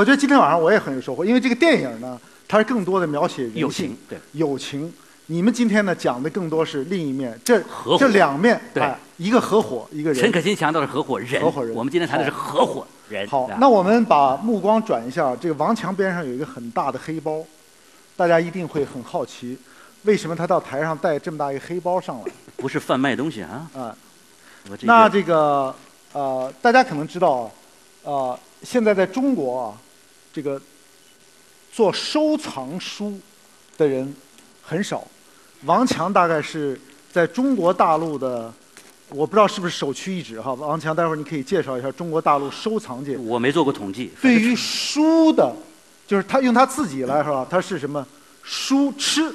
我我觉得今天晚上我也很有收获，因为这个电影呢，它是更多的描写人性、友情对友情。你们今天呢讲的更多是另一面，这合这两面，对哎，一个合伙，一个人。陈可辛强调的是合伙人，合伙人我们今天谈的是合伙人。啊，好那我们把目光转一下，这个王强边上有一个很大的黑包，大家一定会很好奇，为什么他到台上带这么大一个黑包上来？不是贩卖东西啊。啊，那这个呃，大家可能知道啊，呃，现在在中国啊，这个做收藏书的人很少。王强大概是在中国大陆的，我不知道是不是首屈一指哈。王强，待会儿你可以介绍一下中国大陆收藏界我没做过统计，对于书的，就是他用他自己来说，他是什么书痴、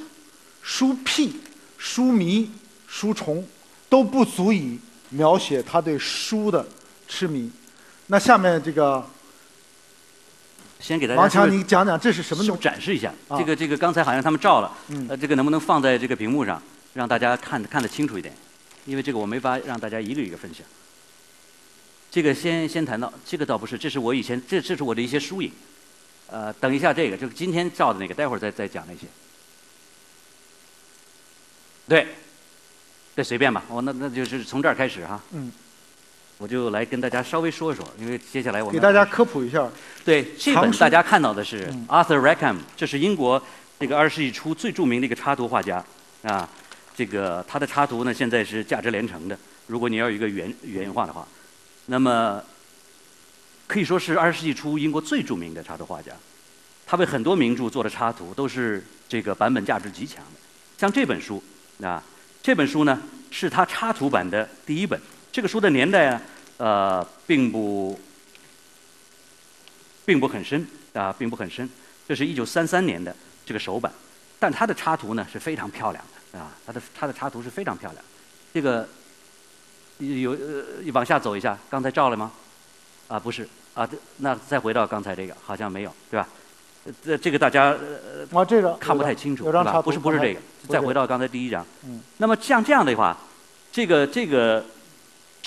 书癖、书迷、书虫，都不足以描写他对书的痴迷。那下面这个先给大家王强，你讲讲这是什么是东西？不是展示一下？啊这个这个刚才好像他们照了，嗯呃，这个能不能放在这个屏幕上，让大家看看得清楚一点？因为这个我没法让大家一个一个分享。这个先先谈到，这个倒不是，这是我以前这这是我的一些疏影。呃，等一下这个就是今天照的那个，待会儿再再讲那些。对，这随便吧，我那那就是从这儿开始哈。嗯。我就来跟大家稍微说一说，因为接下来我们给大家科普一下。对，这本大家看到的是嗯 Arthur Rackham，这是英国这个二十世纪初最著名的一个插图画家啊。这个他的插图呢，现在是价值连城的。如果你要有一个原原画的话，那么可以说是二十世纪初英国最著名的插图画家。他为很多名著做的插图都是这个版本价值极强的。像这本书啊，这本书呢是他插图版的第一本。这个书的年代啊，呃，并不并不很深啊，并不很深。这是一九三三年的这个首版，但它的插图呢是非常漂亮的啊，它的它的插图是非常漂亮。这个有呃往下走一下，刚才照了吗？啊，不是啊，这那再回到刚才这个，好像没有，对吧？呃这这个大家呃啊，这个看不太清楚，不是不是这个，不是这个再回到刚才第一张。嗯。那么像这样的话，这个这个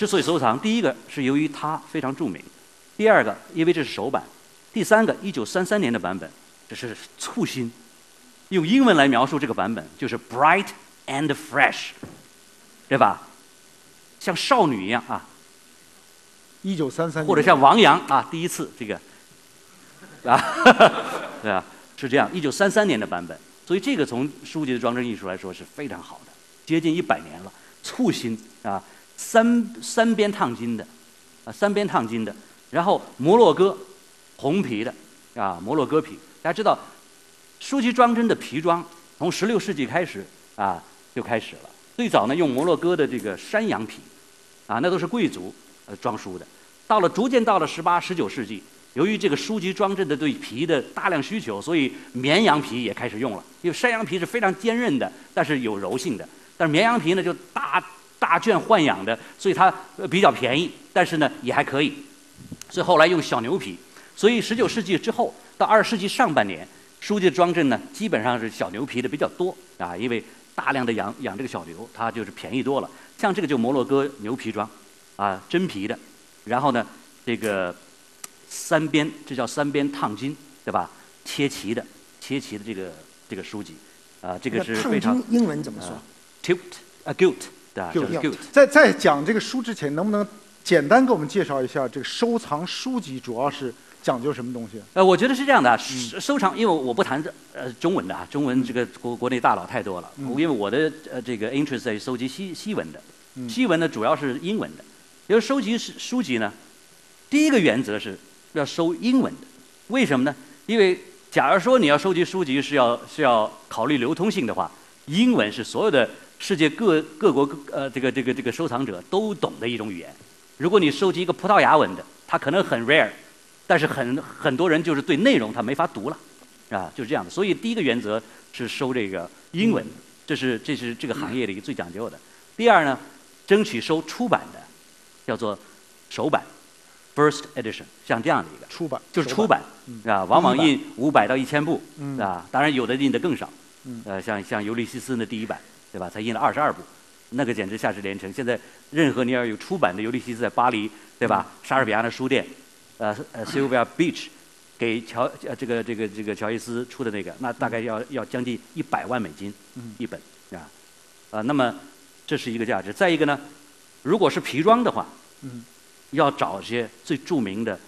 之所以收藏，第一个是由于它非常著名，第二个因为这是首版，第三个一九三三年的版本，这是簇新，用英文来描述这个版本就是 bright and fresh，对吧？像少女一样啊，一九三三或者像王阳啊，第一次这个，啊，对啊？是这样，一九三三年的版本，所以这个从书籍的装帧艺术来说是非常好的，接近一百年了，簇新啊，三三边烫金的，啊，三边烫金的，然后摩洛哥红皮的，啊，摩洛哥皮，大家知道，书籍装帧的皮装从十六世纪开始啊就开始了，最早呢用摩洛哥的这个山羊皮，啊，那都是贵族呃装书的。到了逐渐到了十八、十九世纪，由于这个书籍装帧的对皮的大量需求，所以绵羊皮也开始用了。因为山羊皮是非常坚韧的，但是有柔性的；但是绵羊皮呢，就大大圈豢养的，所以它呃比较便宜，但是呢也还可以。所以后来用小牛皮。所以十九世纪之后到二十世纪上半年，书籍的装帧呢基本上是小牛皮的比较多啊，因为大量的养养这个小牛，它就是便宜多了。像这个就摩洛哥牛皮装，啊，真皮的。然后呢，这个三边，这叫三边烫金，对吧？切齐的，切齐的这个这个书籍，啊，这个是非常英文怎么说？tilt 啊 gilt，对吧？就是 gilt。在在讲这个书之前，能不能简单给我们介绍一下这个收藏书籍主要是讲究什么东西？呃，我觉得是这样的啊，收收藏，因为我不谈这呃中文的啊，中文这个国国内大佬太多了，因为我的呃这个 interest 在于收集西西文的，西文呢主要是英文的，因为收集是书籍呢，第一个原则是要收英文的，为什么呢？因为假如说你要收集书籍是要是要考虑流通性的话，英文是所有的世界各各国呃这个这个这个收藏者都懂的一种语言。如果你收集一个葡萄牙文的，它可能很 rare，但是很很多人就是对内容他没法读了，啊，就是这样的。所以第一个原则是收这个英文，这是这是这个行业的一个最讲究的。第二呢，争取收出版的，叫做首版 （first edition），像这样的一个。出版就是出版，啊，往往印五百到一千部，嗯啊，当然有的印的更少嗯，呃，像像《尤利西斯》的第一版，对吧？才印了二十二部，那个简直价值连城。现在任何你要有出版的《尤利西斯》在巴黎，对吧？莎士比亚的书店，呃呃，Sylvia Beach，给乔呃这个这个这个乔伊斯出的那个，那大概要要将近一百万美金一本啊啊，那么这是一个价值。再一个呢，如果是皮装的话，嗯要找些最著名的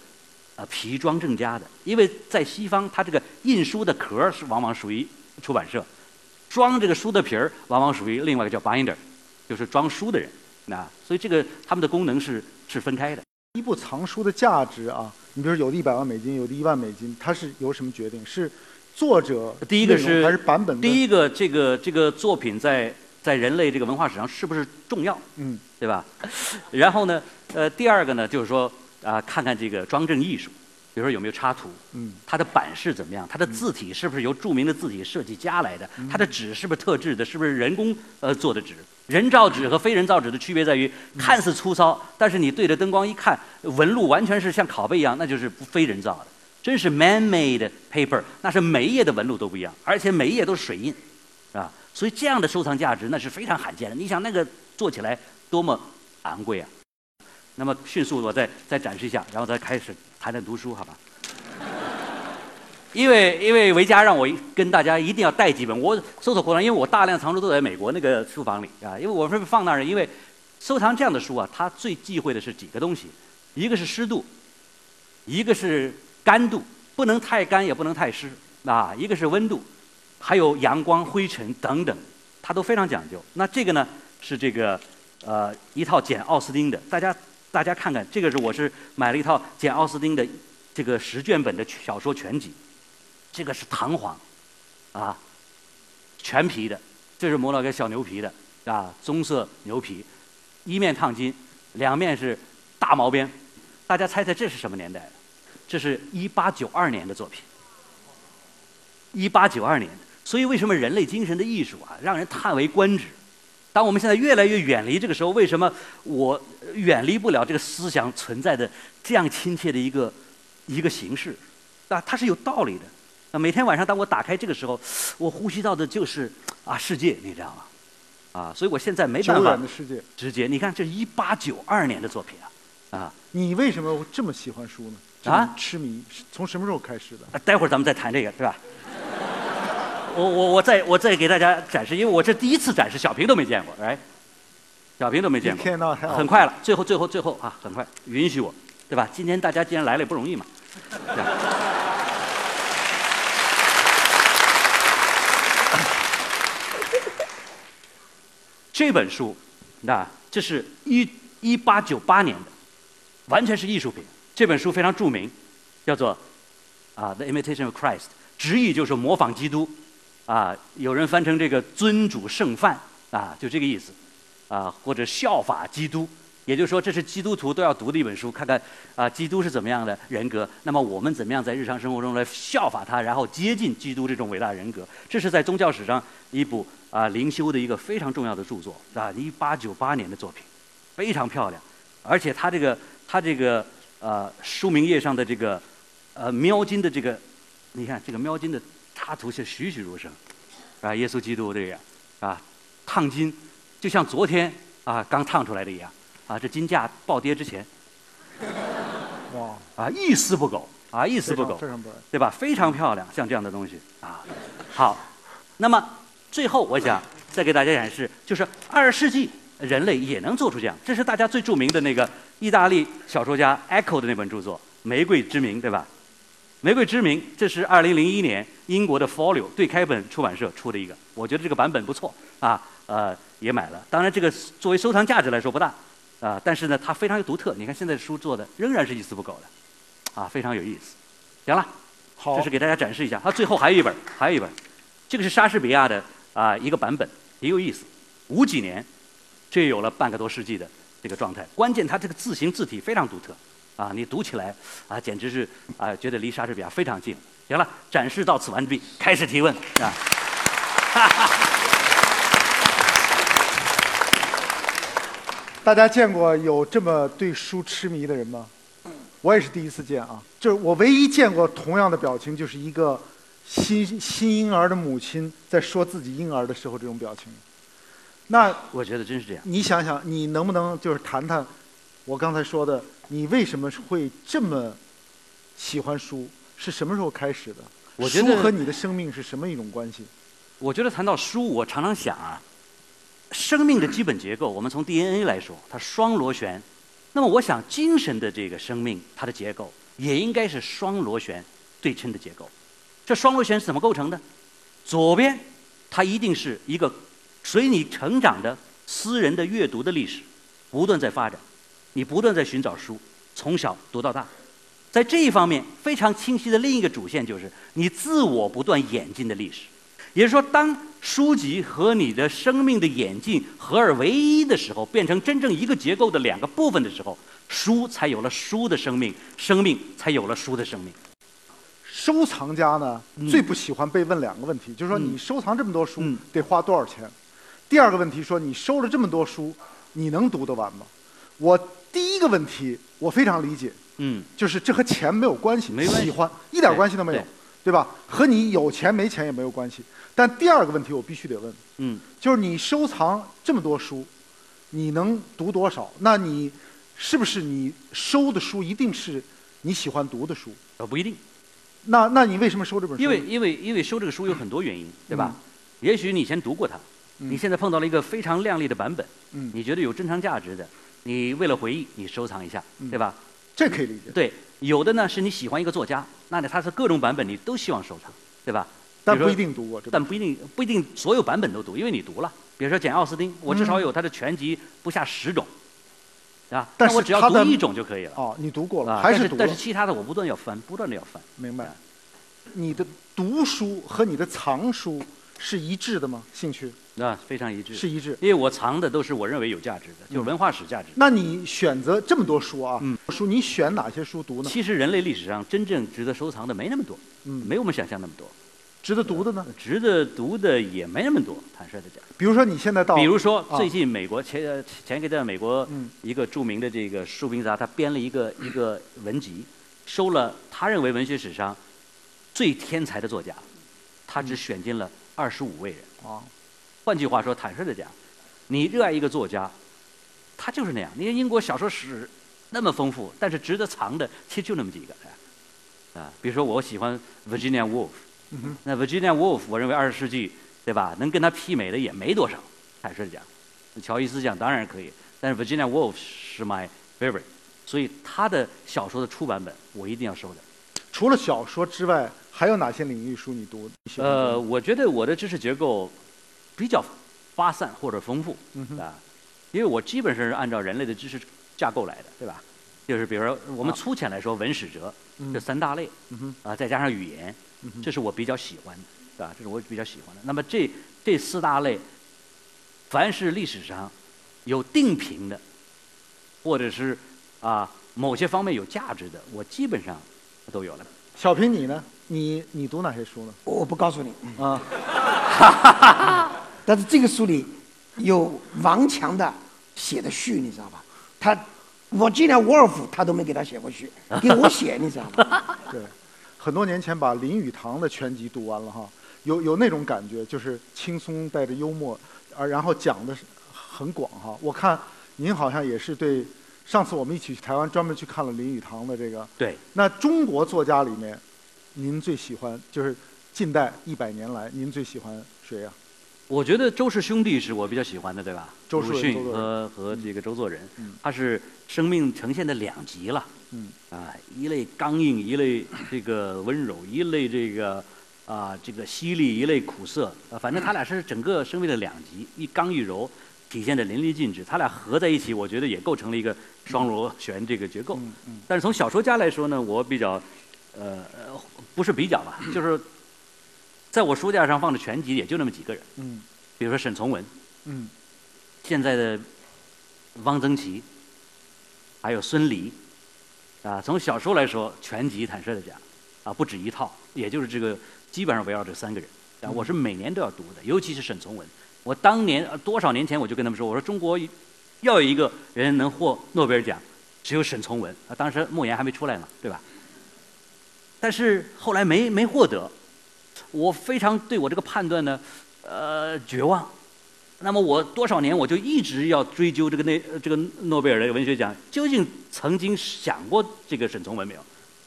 呃皮装正家的，因为在西方，它这个印书的壳是往往属于出版社，装这个书的皮儿往往属于另外一个叫 binder，就是装书的人。那所以这个他们的功能是是分开的。一部藏书的价值啊，你比如有的一百万美金，有的一万美金，它是由什么决定？是作者第一个是还是版本？第一个，这个这个作品在在人类这个文化史上是不是重要？嗯对吧？然后呢，呃，第二个呢，就是说啊、看看这个装帧艺术，比如说有没有插图，嗯它的版式怎么样，它的字体是不是由著名的字体设计家来的，它的纸是不是特制的，是不是人工呃做的纸？人造纸和非人造纸的区别在于，看似粗糙，但是你对着灯光一看，纹路完全是像拷贝一样，那就是不非人造的，真是 man-made paper，那是每一页的纹路都不一样，而且每一页都是水印，啊，所以这样的收藏价值那是非常罕见的。你想那个做起来多么昂贵啊！那么迅速我再再展示一下，然后再开始还在读书，好吧？因为因为维嘉让我跟大家一定要带几本，我搜索过程，因为我大量藏书都在美国那个书房里啊，因为我是放那儿，因为收藏这样的书啊，它最忌讳的是几个东西，一个是湿度，一个是干度，不能太干也不能太湿啊，一个是温度，还有阳光、灰尘等等，它都非常讲究。那这个呢是这个呃一套简奥斯汀的，大家大家看看，这个是我是买了一套简奥斯汀的这个十卷本的小说全集，这个是弹簧，啊，全皮的，这是磨了个小牛皮的啊，棕色牛皮，一面烫金，两面是大毛边，大家猜猜这是什么年代？这是一八九二年的作品。一八九二年，所以为什么人类精神的艺术啊，让人叹为观止？当我们现在越来越远离这个时候，为什么我远离不了这个思想存在的这样亲切的一个一个形式？啊，它是有道理的。那，每天晚上当我打开这个时候，我呼吸到的就是啊世界，你知道吗？啊，所以我现在没久办法远的世界。直接，你看这一八九二年的作品啊，啊，你为什么这么喜欢书呢？啊痴迷是从什么时候开始的？啊待会儿咱们再谈这个，是吧？我我我再我再给大家展示，因为我这第一次展示，小平都没见过，哎，小平都没见过，很快了，最后最后最后啊，很快，允许我，对吧？今天大家既然来了也不容易嘛，这本书，那这是一一八九八年的，完全是艺术品。这本书非常著名，叫做啊《The Imitation of Christ》，直译就是模仿基督，啊，有人翻成这个尊主圣范，啊，就这个意思，啊，或者效法基督，也就是说这是基督徒都要读的一本书，看看啊基督是怎么样的人格，那么我们怎么样在日常生活中来效法他，然后接近基督这种伟大人格，这是在宗教史上一部啊灵修的一个非常重要的著作，啊，一八九八年的作品，非常漂亮，而且它这个它这个呃书名页上的这个呃描金的这个，你看这个描金的插图是栩栩如生，啊，耶稣基督这个啊烫金，就像昨天啊刚烫出来的一样，啊这金价暴跌之前哇，啊一丝不苟啊一丝不苟非，常不赖。对吧？非常漂亮，像这样的东西啊。好，那么最后我想再给大家展示，就是二十世纪人类也能做出这样，这是大家最著名的那个意大利小说家 Eco 的那本著作《玫瑰之名》，对吧？《玫瑰之名》这是二零零一年英国的 Folio 对开本出版社出的一个，我觉得这个版本不错啊，呃，也买了。当然，这个作为收藏价值来说不大啊，但是呢，它非常有独特。你看现在书做的仍然是一丝不苟的，啊，非常有意思。行了。好，这是给大家展示一下。它最后还有一本，还有一本，这个是莎士比亚的啊、一个版本，也有意思。五几年，这有了半个多世纪的这个状态。关键它这个字形字体非常独特，啊，你读起来啊，简直是啊，觉得离莎士比亚非常近。行了，展示到此完毕，开始提问啊。大家见过有这么对书痴迷的人吗？我也是第一次见啊！就是我唯一见过同样的表情，就是一个新新婴儿的母亲在说自己婴儿的时候这种表情。那我觉得真是这样。你想想，你能不能就是谈谈我刚才说的，你为什么会这么喜欢书？是什么时候开始的？我觉得书和你的生命是什么一种关系？我觉得谈到书，我常常想啊，生命的基本结构，我们从 DNA 来说，它双螺旋。那么我想，精神的这个生命，它的结构也应该是双螺旋对称的结构。这双螺旋是怎么构成的？左边，它一定是一个随你成长的私人的阅读的历史，不断在发展，你不断在寻找书，从小读到大。在这一方面，非常清晰的另一个主线就是你自我不断演进的历史。也就是说，当书籍和你的生命的演进合二为一的时候，变成真正一个结构的两个部分的时候，书才有了书的生命，生命才有了书的生命。收藏家呢，最不喜欢被问两个问题，就是说你收藏这么多书嗯得花多少钱？第二个问题说你收了这么多书，你能读得完吗？我第一个问题我非常理解，嗯，就是这和钱没有关系，没关系喜欢一点关系都没有对，对吧？和你有钱没钱也没有关系。但第二个问题我必须得问，嗯，就是你收藏这么多书，你能读多少？那你是不是你收的书一定是你喜欢读的书？呃，不一定，那那你为什么收这本书？因为因为因为收这个书有很多原因，对吧？也许你以前读过它，嗯你现在碰到了一个非常亮丽的版本，嗯你觉得有珍藏价值的，你为了回忆，你收藏一下，嗯对吧？这可以理解，对，有的呢是你喜欢一个作家，那你他是各种版本你都希望收藏，对吧？但不一定读过。但不一定不一定所有版本都读，因为你读了。比如说简·奥斯汀，我至少有他的全集不下十种，对吧？嗯但是我只要读一种就可以了。哦，你读过了，啊，还读但是但是其他的我不断要翻，不断的要翻。明白。你的读书和你的藏书是一致的吗？兴趣啊，非常一致。是一致。因为我藏的都是我认为有价值的，就是文化史价值。那你选择这么多书啊，嗯书你选哪些书读呢？其实人类历史上真正值得收藏的没那么多，嗯，没有我们想象那么多。值得读的呢？值得读的也没那么多，坦率的讲。比如说你现在到，比如说啊最近美国前呃前一个在美国嗯一个著名的这个书评家，他编了一个一个文集，收了他认为文学史上最天才的作家，他只选进了二十五位人。啊，换句话说，坦率的讲，你热爱一个作家，他就是那样。你看英国小说史那么丰富，但是值得藏的其实就那么几个啊。啊，比如说我喜欢 Virginia Woolf，嗯那 Virginia Woolf，我认为二十世纪对吧，能跟他媲美的也没多少。坦率的讲，乔伊斯讲当然可以，但是 Virginia Woolf 是 my favorite，所以他的小说的初版本我一定要收的。除了小说之外，还有哪些领域书你读呃，我觉得我的知识结构比较发散或者丰富嗯啊，因为我基本上是按照人类的知识架构来的，对吧？就是比如说我们啊粗浅来说，文史哲嗯这三大类嗯啊，再加上语言这是我比较喜欢的，对吧？这是我比较喜欢的。那么这这四大类，凡是历史上有定评的，或者是啊某些方面有价值的，我基本上都有了。小平你呢？你你读哪些书呢？我不告诉你，啊，但是这个书里有王强的写的序，你知道吧？他我既然沃尔夫他都没给他写过序，给我写，你知道吧？对，很多年前把林语堂的全集读完了哈，有有那种感觉，就是轻松带着幽默，而然后讲的是很广哈。我看您好像也是对，上次我们一起去台湾专门去看了林语堂的这个。对，那中国作家里面，您最喜欢就是近代一百年来，您最喜欢谁呀、我觉得周氏兄弟是我比较喜欢的，对吧？周树鲁迅和和这个周作人嗯，他是生命呈现的两极了。嗯啊，一类刚硬，一类这个温柔，一类这个啊这个犀利，一类苦涩。啊，反正他俩是整个生命的两极，一刚一柔，体现的淋漓尽致。他俩合在一起，我觉得也构成了一个双螺旋这个结构。嗯嗯但是从小说家来说呢，我比较，呃，呃不是比较吧，就是在我书架上放的全集也就那么几个人，嗯。比如说沈从文，嗯。现在的汪曾祺，还有孙犁，啊，从小说来说，全集坦率的讲，啊，不止一套，也就是这个基本上围绕这三个人，啊，我是每年都要读的，尤其是沈从文。我当年呃多少年前我就跟他们说，我说中国要有一个人能获诺贝尔奖，只有沈从文。啊，当时莫言还没出来呢，对吧？但是后来没没获得，我非常对我这个判断呢，呃，绝望。那么我多少年我就一直要追究这个那这个诺贝尔文学奖，究竟曾经想过这个沈从文没有？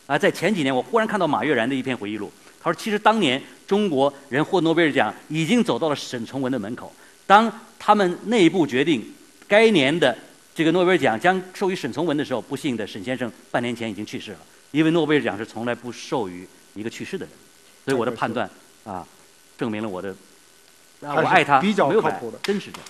啊，在前几年我忽然看到马悦然的一篇回忆录，他说其实当年中国人获诺贝尔奖已经走到了沈从文的门口，当他们内部决定该年的这个诺贝尔奖将授予沈从文的时候，不幸的沈先生半年前已经去世了，因为诺贝尔奖是从来不授予一个去世的人，所以我的判断啊，证明了我的，啊我爱他比较没有改靠谱的真是这样。